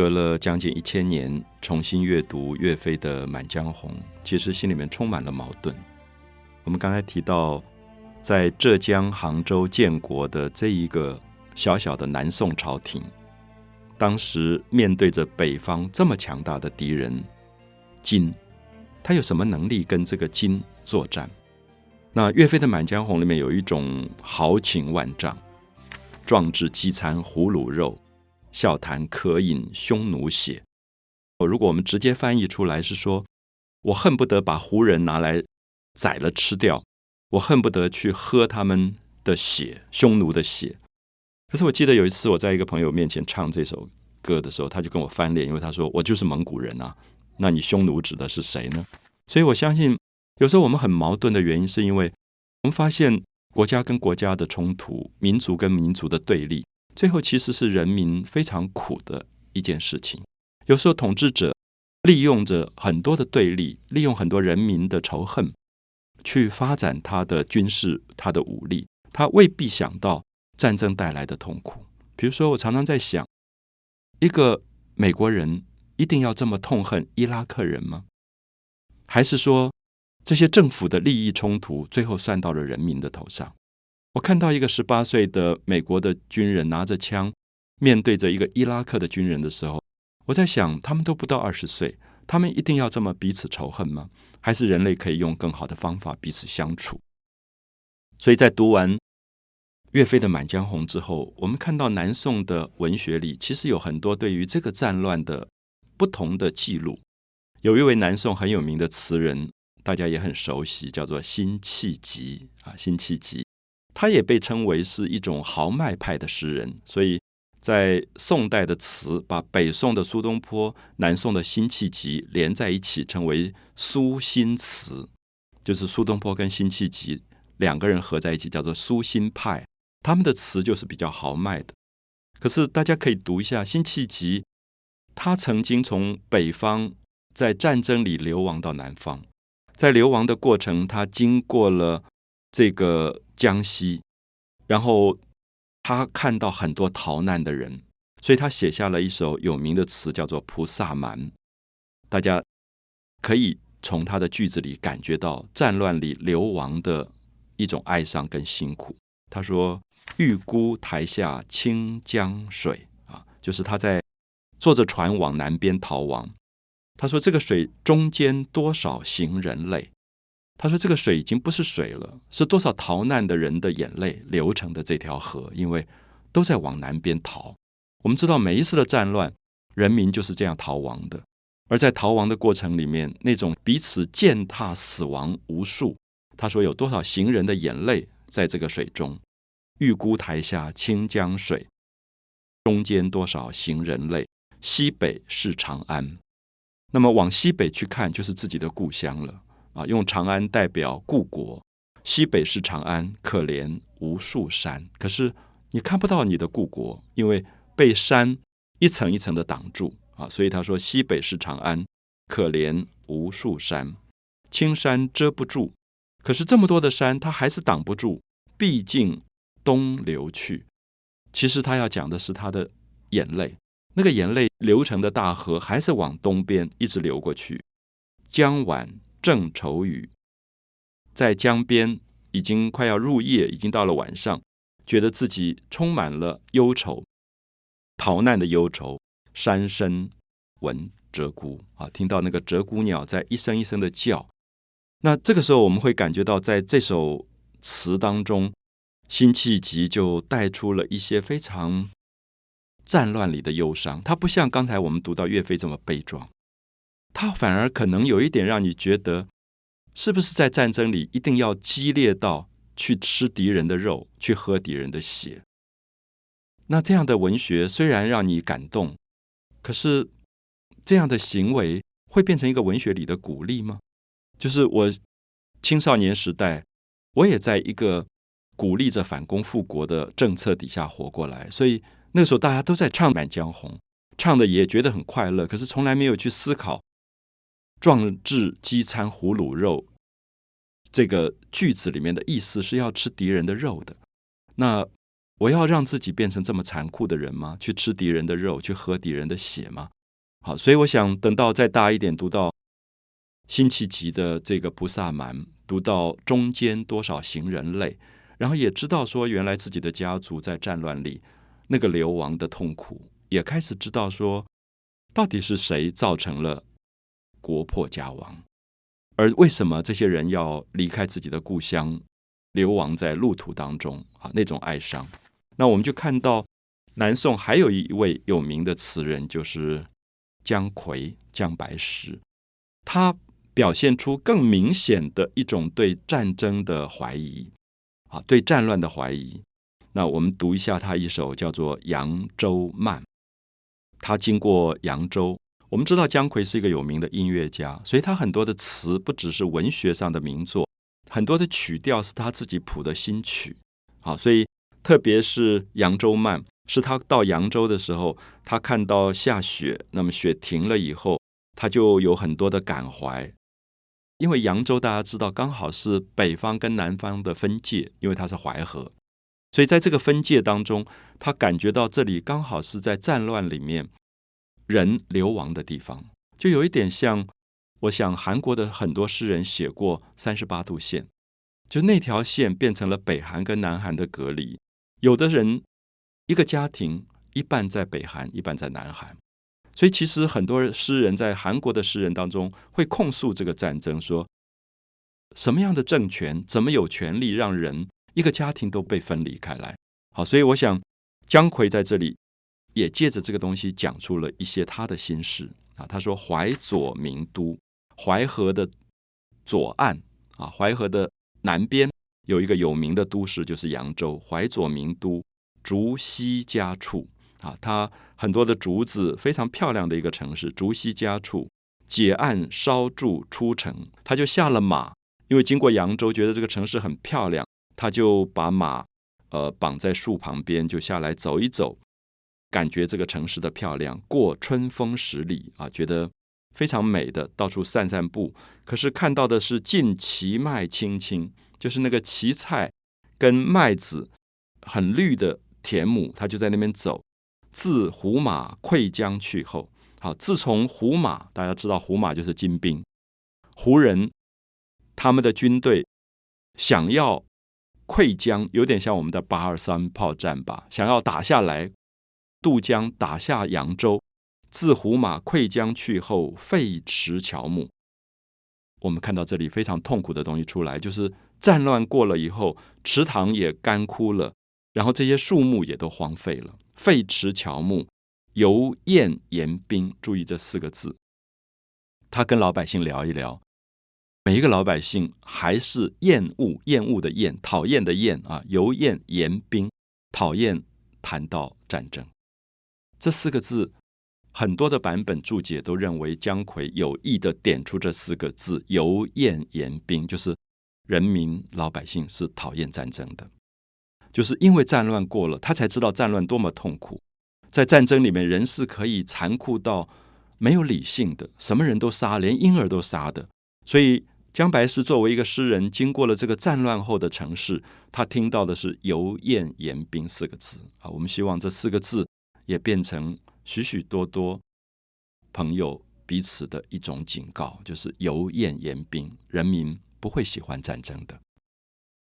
隔了将近一千年，重新阅读岳飞的《满江红》，其实心里面充满了矛盾。我们刚才提到，在浙江杭州建国的这一个小小的南宋朝廷，当时面对着北方这么强大的敌人金，他有什么能力跟这个金作战？那岳飞的《满江红》里面有一种豪情万丈，壮志饥餐胡虏肉。笑谈渴饮匈奴血。如果我们直接翻译出来，是说我恨不得把胡人拿来宰了吃掉，我恨不得去喝他们的血，匈奴的血。可是我记得有一次我在一个朋友面前唱这首歌的时候，他就跟我翻脸，因为他说我就是蒙古人啊，那你匈奴指的是谁呢？所以我相信，有时候我们很矛盾的原因，是因为我们发现国家跟国家的冲突，民族跟民族的对立。最后其实是人民非常苦的一件事情。有时候统治者利用着很多的对立，利用很多人民的仇恨，去发展他的军事、他的武力，他未必想到战争带来的痛苦。比如说，我常常在想，一个美国人一定要这么痛恨伊拉克人吗？还是说，这些政府的利益冲突最后算到了人民的头上？我看到一个十八岁的美国的军人拿着枪，面对着一个伊拉克的军人的时候，我在想，他们都不到二十岁，他们一定要这么彼此仇恨吗？还是人类可以用更好的方法彼此相处？所以在读完岳飞的《满江红》之后，我们看到南宋的文学里其实有很多对于这个战乱的不同的记录。有一位南宋很有名的词人，大家也很熟悉，叫做辛弃疾啊，辛弃疾。他也被称为是一种豪迈派的诗人，所以在宋代的词把北宋的苏东坡、南宋的辛弃疾连在一起，称为苏辛词，就是苏东坡跟辛弃疾两个人合在一起，叫做苏辛派。他们的词就是比较豪迈的。可是大家可以读一下辛弃疾，他曾经从北方在战争里流亡到南方，在流亡的过程，他经过了这个。江西，然后他看到很多逃难的人，所以他写下了一首有名的词，叫做《菩萨蛮》。大家可以从他的句子里感觉到战乱里流亡的一种哀伤跟辛苦。他说：“玉孤台下清江水啊，就是他在坐着船往南边逃亡。他说这个水中间多少行人泪。”他说：“这个水已经不是水了，是多少逃难的人的眼泪流成的这条河，因为都在往南边逃。我们知道，每一次的战乱，人民就是这样逃亡的。而在逃亡的过程里面，那种彼此践踏死亡无数。他说，有多少行人的眼泪在这个水中？玉孤台下清江水，中间多少行人泪？西北是长安。那么往西北去看，就是自己的故乡了。”啊，用长安代表故国，西北是长安，可怜无数山。可是你看不到你的故国，因为被山一层一层的挡住啊。所以他说，西北是长安，可怜无数山，青山遮不住。可是这么多的山，它还是挡不住，毕竟东流去。其实他要讲的是他的眼泪，那个眼泪流成的大河，还是往东边一直流过去，江晚。正愁雨，在江边已经快要入夜，已经到了晚上，觉得自己充满了忧愁，逃难的忧愁。山深闻鹧鸪啊，听到那个鹧鸪鸟在一声一声的叫。那这个时候，我们会感觉到，在这首词当中，辛弃疾就带出了一些非常战乱里的忧伤。他不像刚才我们读到岳飞这么悲壮。他反而可能有一点让你觉得，是不是在战争里一定要激烈到去吃敌人的肉，去喝敌人的血？那这样的文学虽然让你感动，可是这样的行为会变成一个文学里的鼓励吗？就是我青少年时代，我也在一个鼓励着反攻复国的政策底下活过来，所以那时候大家都在唱《满江红》，唱的也觉得很快乐，可是从来没有去思考。壮志饥餐胡虏肉，这个句子里面的意思是要吃敌人的肉的。那我要让自己变成这么残酷的人吗？去吃敌人的肉，去喝敌人的血吗？好，所以我想等到再大一点，读到辛弃疾的这个《菩萨蛮》，读到中间多少行人泪，然后也知道说，原来自己的家族在战乱里那个流亡的痛苦，也开始知道说，到底是谁造成了国破家亡，而为什么这些人要离开自己的故乡，流亡在路途当中啊？那种哀伤，那我们就看到南宋还有一位有名的词人，就是。姜夔、姜白石，他表现出更明显的一种对战争的怀疑，啊，对战乱的怀疑。那我们读一下他一首叫做《扬州慢》。他经过扬州，我们知道姜夔是一个有名的音乐家，所以他很多的词不只是文学上的名作，很多的曲调是他自己谱的新曲。好，所以特别是《扬州慢》。是他到扬州的时候，他看到下雪，那么雪停了以后，他就有很多的感怀。因为扬州大家知道，刚好是北方跟南方的分界，因为它是淮河，所以在这个分界当中，他感觉到这里刚好是在战乱里面人流亡的地方，就有一点像，我想韩国的很多诗人写过三十八度线，就那条线变成了北韩跟南韩的隔离，有的人。一个家庭一半在北韩，一半在南韩，所以其实很多诗人在韩国的诗人当中会控诉这个战争，说什么样的政权怎么有权利让人一个家庭都被分离开来？好，所以我想姜夔在这里也借着这个东西讲出了一些他的心事啊。他说：“淮左名都，淮河的左岸啊，淮河的南边有一个有名的都市，就是扬州。淮左名都。”竹溪家处啊，它很多的竹子，非常漂亮的一个城市。竹溪家处，解岸烧筑出城，他就下了马，因为经过扬州，觉得这个城市很漂亮，他就把马呃绑在树旁边，就下来走一走，感觉这个城市的漂亮。过春风十里啊，觉得非常美的，到处散散步。可是看到的是尽荠麦青青，就是那个荠菜跟麦子很绿的。田亩，他就在那边走。自胡马溃江去后，好，自从胡马，大家知道胡马就是金兵，胡人他们的军队想要溃江，有点像我们的八二三炮战吧，想要打下来渡江，打下扬州。自胡马溃江去后，废池乔木。我们看到这里非常痛苦的东西出来，就是战乱过了以后，池塘也干枯了。然后这些树木也都荒废了，废池乔木，犹厌言兵。注意这四个字，他跟老百姓聊一聊，每一个老百姓还是厌恶、厌恶的厌、讨厌的厌啊，犹厌言兵，讨厌谈到战争。这四个字，很多的版本注解都认为姜夔有意的点出这四个字，犹厌言兵，就是人民老百姓是讨厌战争的。就是因为战乱过了，他才知道战乱多么痛苦。在战争里面，人是可以残酷到没有理性的，什么人都杀，连婴儿都杀的。所以姜白石作为一个诗人，经过了这个战乱后的城市，他听到的是“油厌言兵”四个字啊。我们希望这四个字也变成许许多多朋友彼此的一种警告，就是“油盐言兵”，人民不会喜欢战争的。